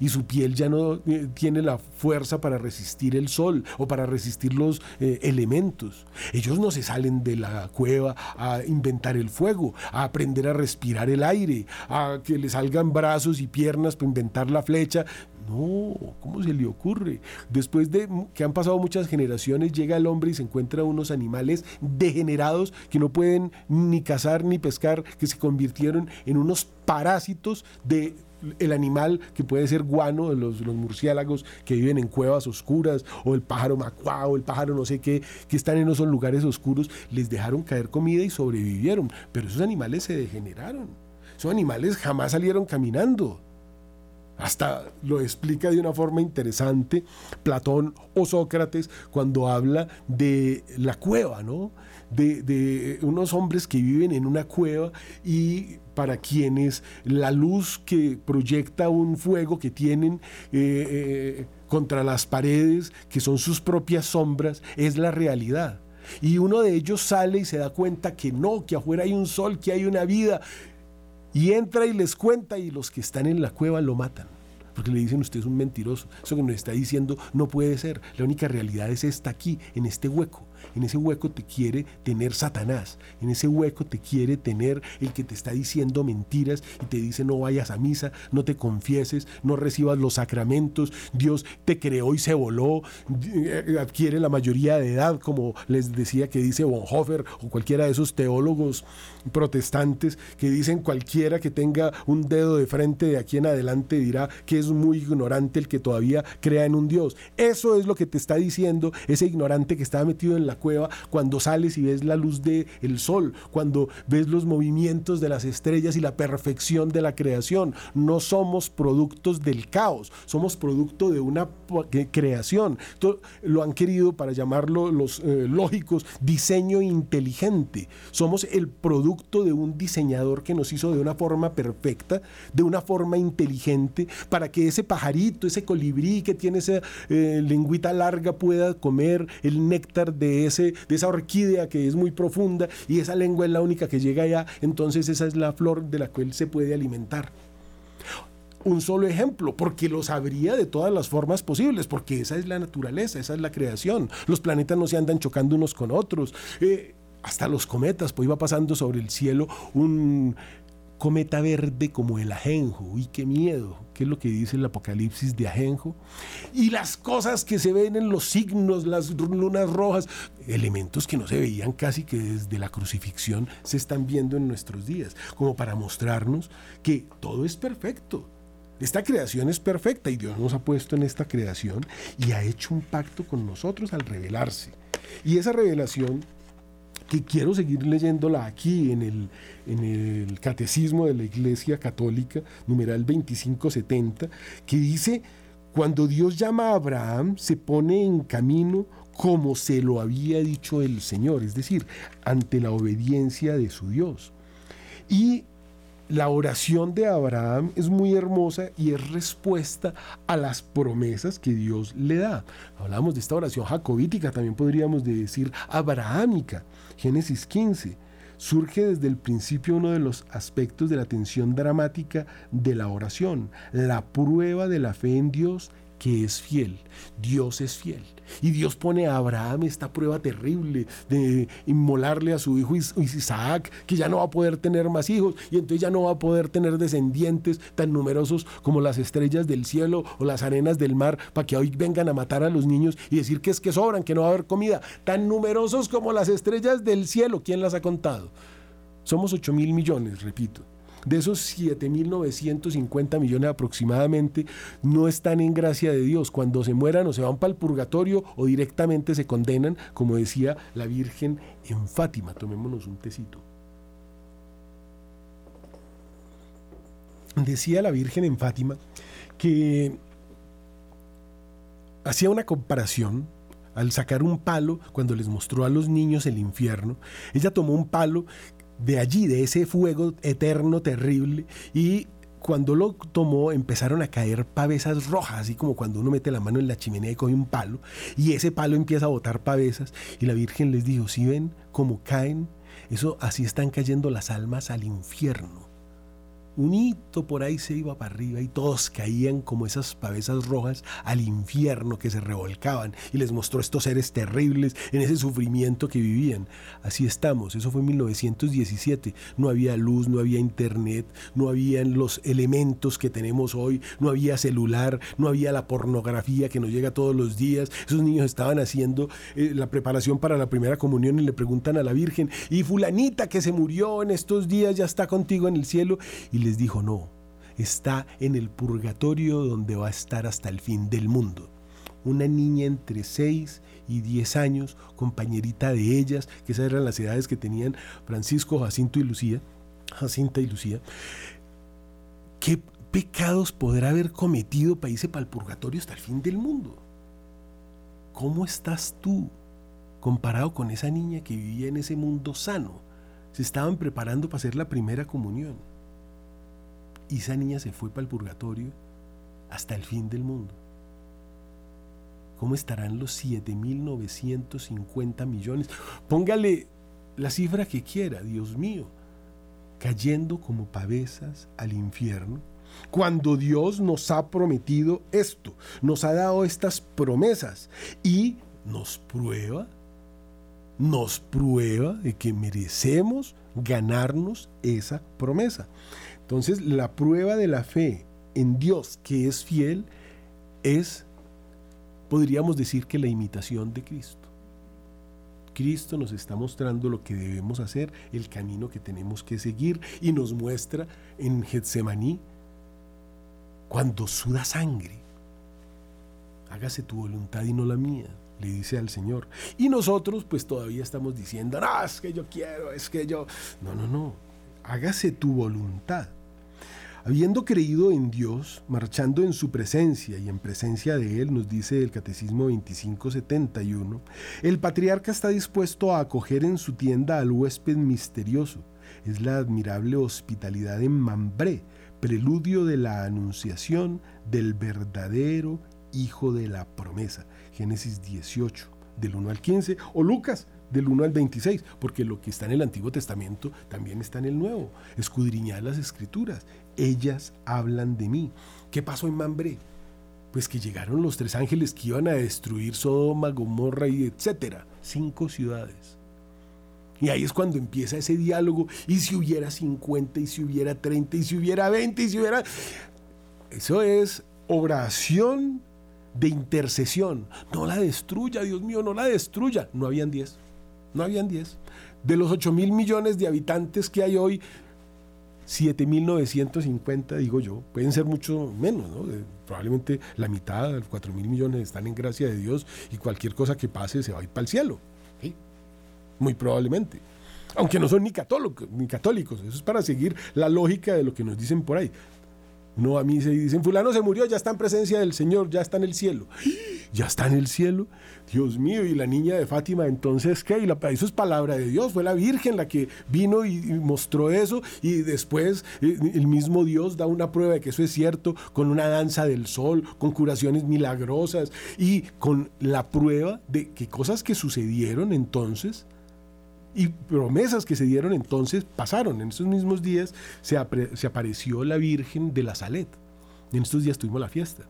y su piel ya no eh, tiene la fuerza para resistir el sol o para resistir los eh, elementos. Ellos no se salen de la cueva a inventar el fuego, a aprender a respirar el aire, a que le salgan brazos y piernas para inventar la flecha. No, ¿cómo se le ocurre? Después de que han pasado muchas generaciones, llega el hombre y se encuentra unos animales degenerados que no pueden ni cazar ni pescar, que se convirtieron en unos parásitos de el animal que puede ser guano de los, murciélagos que viven en cuevas oscuras, o el pájaro macuá, o el pájaro no sé qué, que están en esos lugares oscuros, les dejaron caer comida y sobrevivieron. Pero esos animales se degeneraron. Esos animales jamás salieron caminando. Hasta lo explica de una forma interesante Platón o Sócrates cuando habla de la cueva, ¿no? de, unos hombres que viven en una cueva y para quienes la luz que proyecta un fuego que tienen eh, eh, contra las paredes, que son sus propias sombras, es la realidad. Y uno de ellos sale y se da cuenta que no, que afuera hay un sol, que hay una vida. Y entra y les cuenta y los que están en la cueva lo matan. Porque le dicen usted es un mentiroso. Eso que nos está diciendo no puede ser. La única realidad es esta aquí, en este hueco. En ese hueco te quiere tener Satanás. En ese hueco te quiere tener el que te está diciendo mentiras y te dice no vayas a misa, no te confieses, no recibas los sacramentos. Dios te creó y se voló. Eh, adquiere la mayoría de edad, como les decía que dice Bonhoeffer o cualquiera de esos teólogos protestantes que dicen cualquiera que tenga un dedo de frente de aquí en adelante dirá que es muy ignorante el que todavía crea en un Dios. Eso es lo que te está diciendo ese ignorante que estaba metido en la cueva, cuando sales y ves la luz del el sol, cuando ves los movimientos de las estrellas y la perfección de la creación. No somos productos del caos, somos producto de una creación. lo han querido, para llamarlo los eh, lógicos, diseño inteligente. Somos el producto de un diseñador que nos hizo de una forma perfecta, de una forma inteligente, para que ese pajarito, ese colibrí que tiene esa eh, lengüita larga pueda comer el néctar de de esa orquídea que es muy profunda y esa lengua es la única que llega allá, entonces esa es la flor de la cual se puede alimentar un solo ejemplo, porque lo sabría de todas las formas posibles, porque esa es la naturaleza, esa es la creación. Los planetas no se andan chocando unos con otros. Eh, hasta los cometas, pues iba pasando sobre el cielo un cometa verde como el ajenjo. Uy, qué miedo. ¿Qué es lo que dice el Apocalipsis de ajenjo? Y las cosas que se ven en los signos, las lunas rojas, elementos que no se veían casi que desde la crucifixión se están viendo en nuestros días, como para mostrarnos que todo es perfecto. Esta creación es perfecta y Dios nos ha puesto en esta creación y ha hecho un pacto con nosotros al revelarse. Y esa revelación que quiero seguir leyéndola aquí en el, en el Catecismo de la Iglesia Católica, numeral 2570, que dice, cuando Dios llama a Abraham, se pone en camino como se lo había dicho el Señor, es decir, ante la obediencia de su Dios. Y la oración de Abraham es muy hermosa y es respuesta a las promesas que Dios le da. Hablamos de esta oración jacobítica, también podríamos decir abrahámica. Génesis 15. Surge desde el principio uno de los aspectos de la tensión dramática de la oración, la prueba de la fe en Dios que es fiel. Dios es fiel. Y Dios pone a Abraham esta prueba terrible de inmolarle a su hijo Isaac, que ya no va a poder tener más hijos y entonces ya no va a poder tener descendientes tan numerosos como las estrellas del cielo o las arenas del mar para que hoy vengan a matar a los niños y decir que es que sobran, que no va a haber comida. Tan numerosos como las estrellas del cielo. ¿Quién las ha contado? Somos 8 mil millones, repito. De esos 7.950 millones aproximadamente no están en gracia de Dios. Cuando se mueran o se van para el purgatorio o directamente se condenan, como decía la Virgen en Fátima. Tomémonos un tecito. Decía la Virgen en Fátima que hacía una comparación al sacar un palo cuando les mostró a los niños el infierno. Ella tomó un palo de allí, de ese fuego eterno, terrible, y cuando lo tomó empezaron a caer pavesas rojas, así como cuando uno mete la mano en la chimenea y coge un palo, y ese palo empieza a botar pavesas, y la Virgen les dijo, si ven cómo caen, eso así están cayendo las almas al infierno un hito por ahí se iba para arriba y todos caían como esas pavesas rojas al infierno que se revolcaban y les mostró estos seres terribles en ese sufrimiento que vivían. Así estamos, eso fue en 1917, no había luz, no había internet, no habían los elementos que tenemos hoy, no había celular, no había la pornografía que nos llega todos los días, esos niños estaban haciendo eh, la preparación para la primera comunión y le preguntan a la Virgen, y fulanita que se murió en estos días ya está contigo en el cielo les dijo, no, está en el purgatorio donde va a estar hasta el fin del mundo. Una niña entre 6 y 10 años, compañerita de ellas, que esas eran las edades que tenían Francisco, Jacinto y Lucía, Jacinta y Lucía, ¿qué pecados podrá haber cometido para irse para el purgatorio hasta el fin del mundo? ¿Cómo estás tú comparado con esa niña que vivía en ese mundo sano? Se estaban preparando para hacer la primera comunión y esa niña se fue para el purgatorio hasta el fin del mundo. ¿Cómo estarán los 7.950 millones? Póngale la cifra que quiera, Dios mío, cayendo como pavesas al infierno. Cuando Dios nos ha prometido esto, nos ha dado estas promesas y nos prueba, nos prueba de que merecemos ganarnos esa promesa. Entonces, la prueba de la fe en Dios que es fiel es, podríamos decir que la imitación de Cristo. Cristo nos está mostrando lo que debemos hacer, el camino que tenemos que seguir y nos muestra en Getsemaní cuando suda sangre. Hágase tu voluntad y no la mía, le dice al Señor. Y nosotros pues todavía estamos diciendo, no, es que yo quiero, es que yo... No, no, no, hágase tu voluntad. Habiendo creído en Dios, marchando en su presencia y en presencia de Él, nos dice el Catecismo 2571, el patriarca está dispuesto a acoger en su tienda al huésped misterioso. Es la admirable hospitalidad en Mambré, preludio de la anunciación del verdadero Hijo de la promesa. Génesis 18, del 1 al 15, o Lucas del 1 al 26, porque lo que está en el Antiguo Testamento también está en el Nuevo. Escudriñar las escrituras, ellas hablan de mí. ¿Qué pasó en Mambré? Pues que llegaron los tres ángeles que iban a destruir Sodoma, Gomorra y etcétera, cinco ciudades. Y ahí es cuando empieza ese diálogo, y si hubiera 50, y si hubiera 30, y si hubiera 20, y si hubiera... Eso es oración de intercesión. No la destruya, Dios mío, no la destruya. No habían 10. No habían 10. De los 8 mil millones de habitantes que hay hoy, 7.950, digo yo, pueden ser mucho menos, ¿no? probablemente la mitad, 4 mil millones están en gracia de Dios y cualquier cosa que pase se va a ir para el cielo. Muy probablemente. Aunque no son ni católicos, ni católicos, eso es para seguir la lógica de lo que nos dicen por ahí. No, a mí se dicen, fulano se murió, ya está en presencia del Señor, ya está en el cielo. Ya está en el cielo. Dios mío, y la niña de Fátima, entonces, ¿qué? Y la, eso es palabra de Dios, fue la Virgen la que vino y, mostró eso, y después eh, el mismo Dios da una prueba de que eso es cierto, con una danza del sol, con curaciones milagrosas, y con la prueba de que cosas que sucedieron entonces, y promesas que se dieron entonces pasaron. En esos mismos días se, apareció la Virgen de la Salet. En estos días tuvimos la fiesta.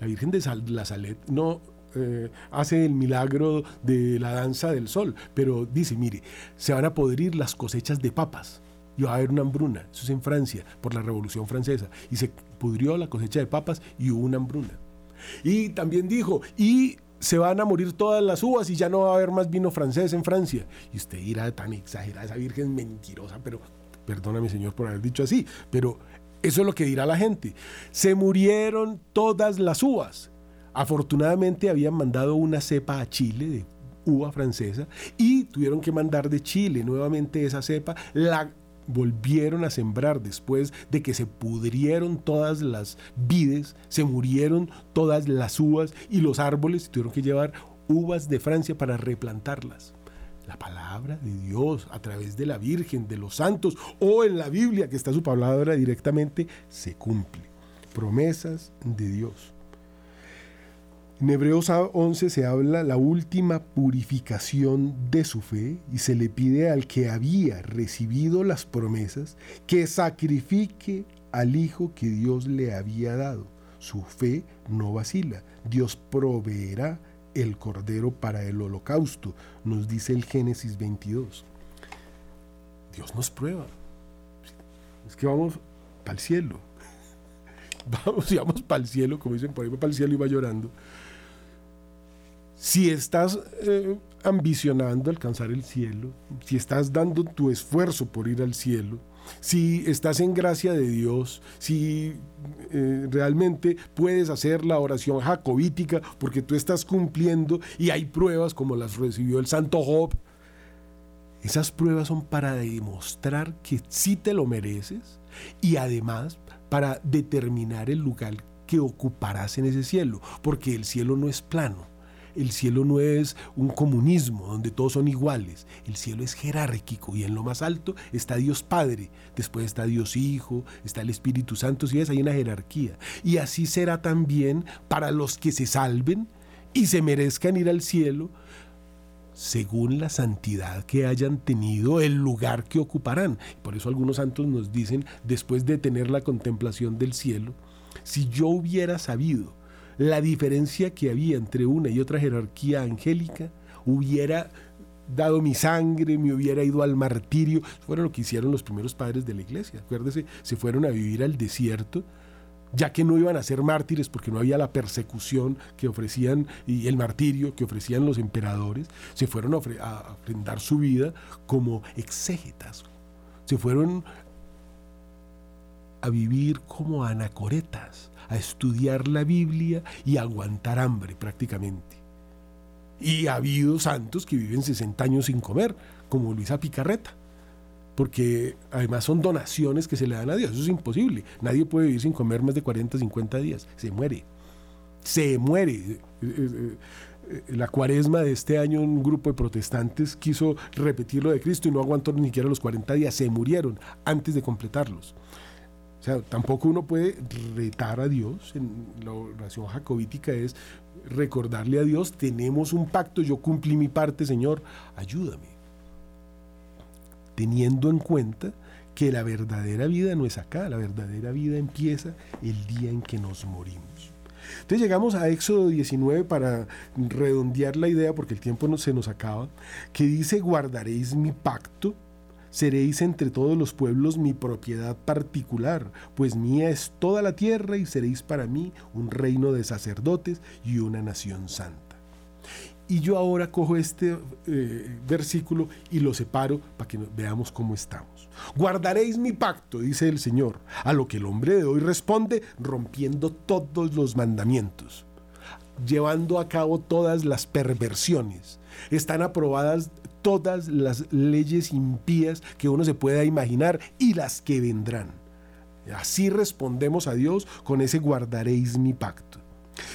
La Virgen de la Salet no eh, hace el milagro de la danza del sol, pero dice, mire, se van a podrir las cosechas de papas y va a haber una hambruna. Eso es en Francia, por la Revolución Francesa. Y se pudrió la cosecha de papas y hubo una hambruna. Y también dijo, y se van a morir todas las uvas y ya no va a haber más vino francés en Francia. Y usted dirá, tan exagerada, esa virgen mentirosa, pero perdóname señor por haber dicho así, pero eso es lo que dirá la gente. Se murieron todas las uvas. Afortunadamente habían mandado una cepa a Chile de uva francesa y tuvieron que mandar de Chile nuevamente esa cepa. La volvieron a sembrar después de que se pudrieron todas las vides, se murieron todas las uvas y los árboles tuvieron que llevar uvas de Francia para replantarlas. La palabra de Dios a través de la Virgen, de los santos o en la Biblia que está su palabra directamente, se cumple. Promesas de Dios. En Hebreos 11 se habla la última purificación de su fe y se le pide al que había recibido las promesas que sacrifique al Hijo que Dios le había dado. Su fe no vacila. Dios proveerá el cordero para el holocausto, nos dice el Génesis 22. Dios nos prueba. Es que vamos el cielo. Vamos, y vamos para el cielo, como dicen por ahí, para el cielo y va llorando. Si estás eh, ambicionando alcanzar el cielo, si estás dando tu esfuerzo por ir al cielo, si estás en gracia de Dios, si eh, realmente puedes hacer la oración jacobítica porque tú estás cumpliendo y hay pruebas como las recibió el santo Job, esas pruebas son para demostrar que sí te lo mereces y además para determinar el lugar que ocuparás en ese cielo, porque el cielo no es plano el cielo no es un comunismo donde todos son iguales. El cielo es jerárquico y en lo más alto está Dios Padre, después está Dios Hijo, está el Espíritu Santo, si es, hay una jerarquía. Y así será también para los que se salven y se merezcan ir al cielo según la santidad que hayan tenido, el lugar que ocuparán. Por eso algunos santos nos dicen, después de tener la contemplación del cielo, si yo hubiera sabido la diferencia que había entre una y otra jerarquía angélica, hubiera dado mi sangre, me hubiera ido al martirio. Fueron lo que hicieron los primeros padres de la iglesia. Acuérdese, se fueron a vivir al desierto, ya que no iban a ser mártires porque no había la persecución que ofrecían y el martirio que ofrecían los emperadores. Se fueron a, a ofrendar su vida como exégetas. Se fueron a vivir como anacoretas a estudiar la Biblia y a aguantar hambre prácticamente. Y ha habido santos que viven 60 años sin comer, como Luisa Picarreta, porque además son donaciones que se le dan a Dios, eso es imposible. Nadie puede vivir sin comer más de 40, 50 días, se muere, se muere. Eh, eh, eh, la cuaresma de este año un grupo de protestantes quiso repetir lo de Cristo y no aguantó ni siquiera los 40 días, se murieron antes de completarlos sea, tampoco uno puede retar a Dios. La oración jacobítica es recordarle a Dios, tenemos un pacto, yo cumplí mi parte, Señor, ayúdame. Teniendo en cuenta que la verdadera vida no es acá, la verdadera vida empieza el día en que nos morimos. Entonces llegamos a Éxodo 19 para redondear la idea, porque el tiempo no, se nos acaba, que dice, guardaréis mi pacto Seréis entre todos los pueblos mi propiedad particular, pues mía es toda la tierra y seréis para mí un reino de sacerdotes y una nación santa. Y yo ahora cojo este eh, versículo y lo separo para que veamos cómo estamos. Guardaréis mi pacto, dice el Señor, a lo que el hombre de hoy responde rompiendo todos los mandamientos, llevando a cabo todas las perversiones. Están aprobadas todas las leyes impías que uno se pueda imaginar y las que vendrán. Así respondemos a Dios con ese guardaréis mi pacto.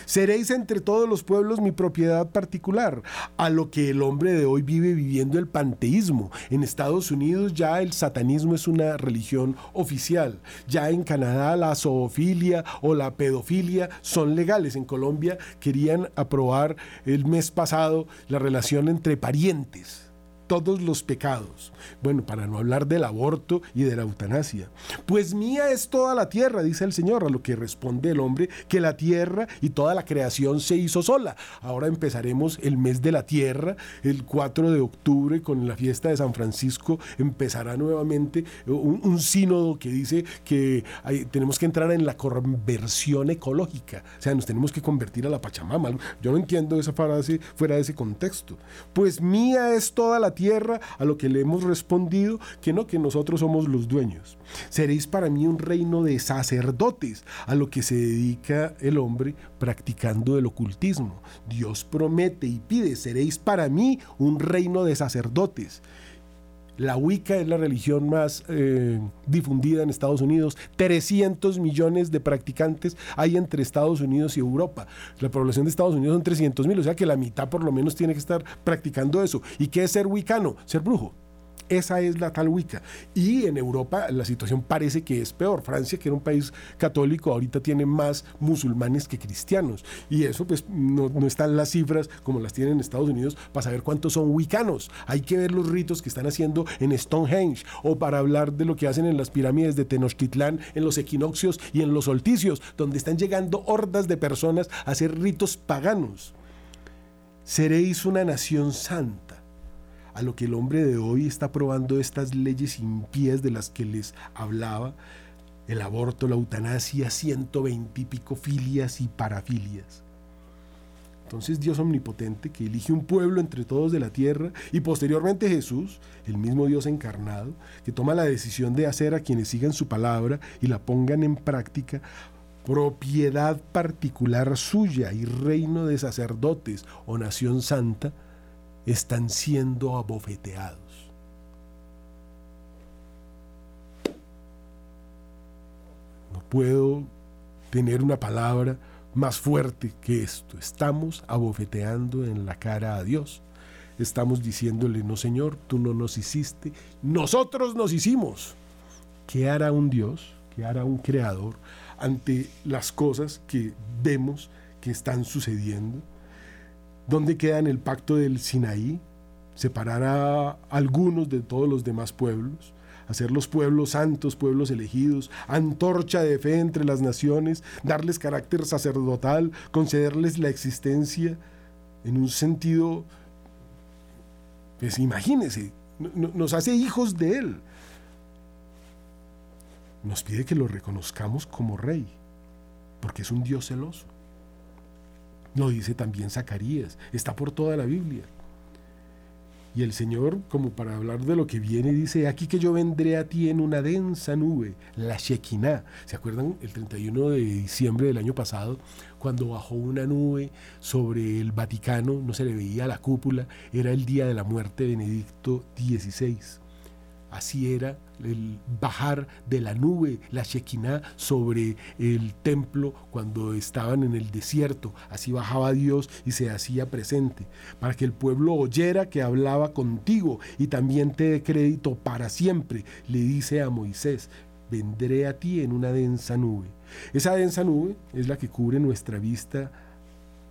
Seréis entre todos los pueblos mi propiedad particular, a lo que el hombre de hoy vive viviendo el panteísmo. En Estados Unidos ya el satanismo es una religión oficial. Ya en Canadá la zoofilia o la pedofilia son legales. En Colombia querían aprobar el mes pasado la relación entre parientes todos los pecados. Bueno, para no hablar del aborto y de la eutanasia. Pues mía es toda la tierra, dice el Señor, a lo que responde el hombre, que la tierra y toda la creación se hizo sola. Ahora empezaremos el mes de la tierra, el 4 de octubre, con la fiesta de San Francisco, empezará nuevamente un, sínodo que dice que tenemos que entrar en la conversión ecológica, o sea, nos tenemos que convertir a la Pachamama. Yo no entiendo esa frase fuera de ese contexto. Pues mía es toda la tierra tierra, a lo que le hemos respondido que no, que nosotros somos los dueños. Seréis para mí un reino de sacerdotes, a lo que se dedica el hombre practicando el ocultismo. Dios promete y pide, seréis para mí un reino de sacerdotes. La Wicca es la religión más eh, difundida en Estados Unidos. 300 millones de practicantes hay entre Estados Unidos y Europa. La población de Estados Unidos son 300 mil, o sea que la mitad por lo menos tiene que estar practicando eso. ¿Y qué es ser wicano? Ser brujo. Esa es la tal Wicca. Y en Europa la situación parece que es peor. Francia, que era un país católico, ahorita tiene más musulmanes que cristianos. Y eso pues no, están las cifras como las tienen en Estados Unidos para saber cuántos son wicanos. Hay que ver los ritos que están haciendo en Stonehenge o para hablar de lo que hacen en las pirámides de Tenochtitlán, en los equinoccios y en los solsticios, donde están llegando hordas de personas a hacer ritos paganos. Seréis una nación santa a lo que el hombre de hoy está probando estas leyes impías de las que les hablaba, el aborto, la eutanasia, 120 y pico filias y parafilias. Entonces Dios omnipotente que elige un pueblo entre todos de la tierra y posteriormente Jesús, el mismo Dios encarnado, que toma la decisión de hacer a quienes sigan su palabra y la pongan en práctica, propiedad particular suya y reino de sacerdotes o nación santa, están siendo abofeteados. No puedo tener una palabra más fuerte que esto. Estamos abofeteando en la cara a Dios. Estamos diciéndole, no Señor, tú no nos hiciste, nosotros nos hicimos. ¿Qué hará un Dios? ¿Qué hará un creador ante las cosas que vemos que están sucediendo? ¿Dónde queda en el pacto del Sinaí? Separar a algunos de todos los demás pueblos, hacer los pueblos santos, pueblos elegidos, antorcha de fe entre las naciones, darles carácter sacerdotal, concederles la existencia en un sentido, pues imagínese, nos hace hijos de Él. Nos pide que lo reconozcamos como rey, porque es un Dios celoso. Lo dice también Zacarías, está por toda la Biblia. Y el Señor, como para hablar de lo que viene, dice, aquí que yo vendré a ti en una densa nube, la Shekinah. ¿Se acuerdan el 31 de diciembre del año pasado, cuando bajó una nube sobre el Vaticano, no se le veía la cúpula, era el día de la muerte de Benedicto XVI? Así era el bajar de la nube, la Shekinah, sobre el templo cuando estaban en el desierto. Así bajaba Dios y se hacía presente, para que el pueblo oyera que hablaba contigo y también te dé crédito para siempre, le dice a Moisés, vendré a ti en una densa nube. Esa densa nube es la que cubre nuestra vista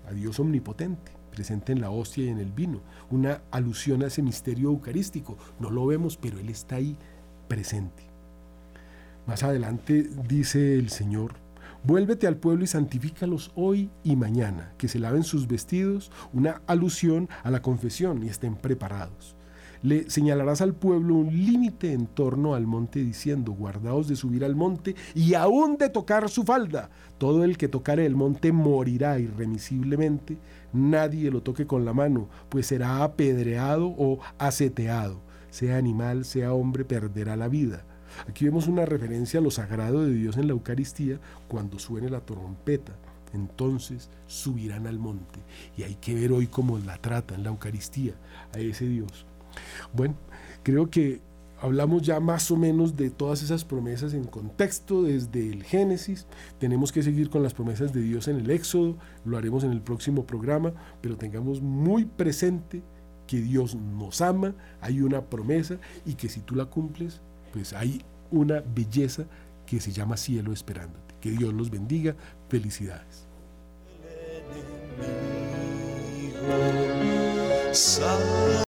a Dios omnipotente presente en la hostia y en el vino, una alusión a ese misterio eucarístico. No lo vemos, pero Él está ahí presente. Más adelante dice el Señor, vuélvete al pueblo y santifícalos hoy y mañana, que se laven sus vestidos, una alusión a la confesión y estén preparados. Le señalarás al pueblo un límite en torno al monte diciendo, guardaos de subir al monte y aún de tocar su falda. Todo el que tocare el monte morirá irremisiblemente. Nadie lo toque con la mano, pues será apedreado o aseteado. Sea animal, sea hombre, perderá la vida. Aquí vemos una referencia a lo sagrado de Dios en la Eucaristía cuando suene la trompeta entonces subirán al monte. Y hay que ver hoy cómo la trata en la Eucaristía a ese Dios. Bueno, creo que hablamos ya más o menos de todas esas promesas en contexto desde el Génesis. Tenemos que seguir con las promesas de Dios en el Éxodo, lo haremos en el próximo programa, pero tengamos muy presente que Dios nos ama, hay una promesa y que si tú la cumples, pues hay una belleza que se llama cielo esperándote. Que Dios los bendiga. Felicidades.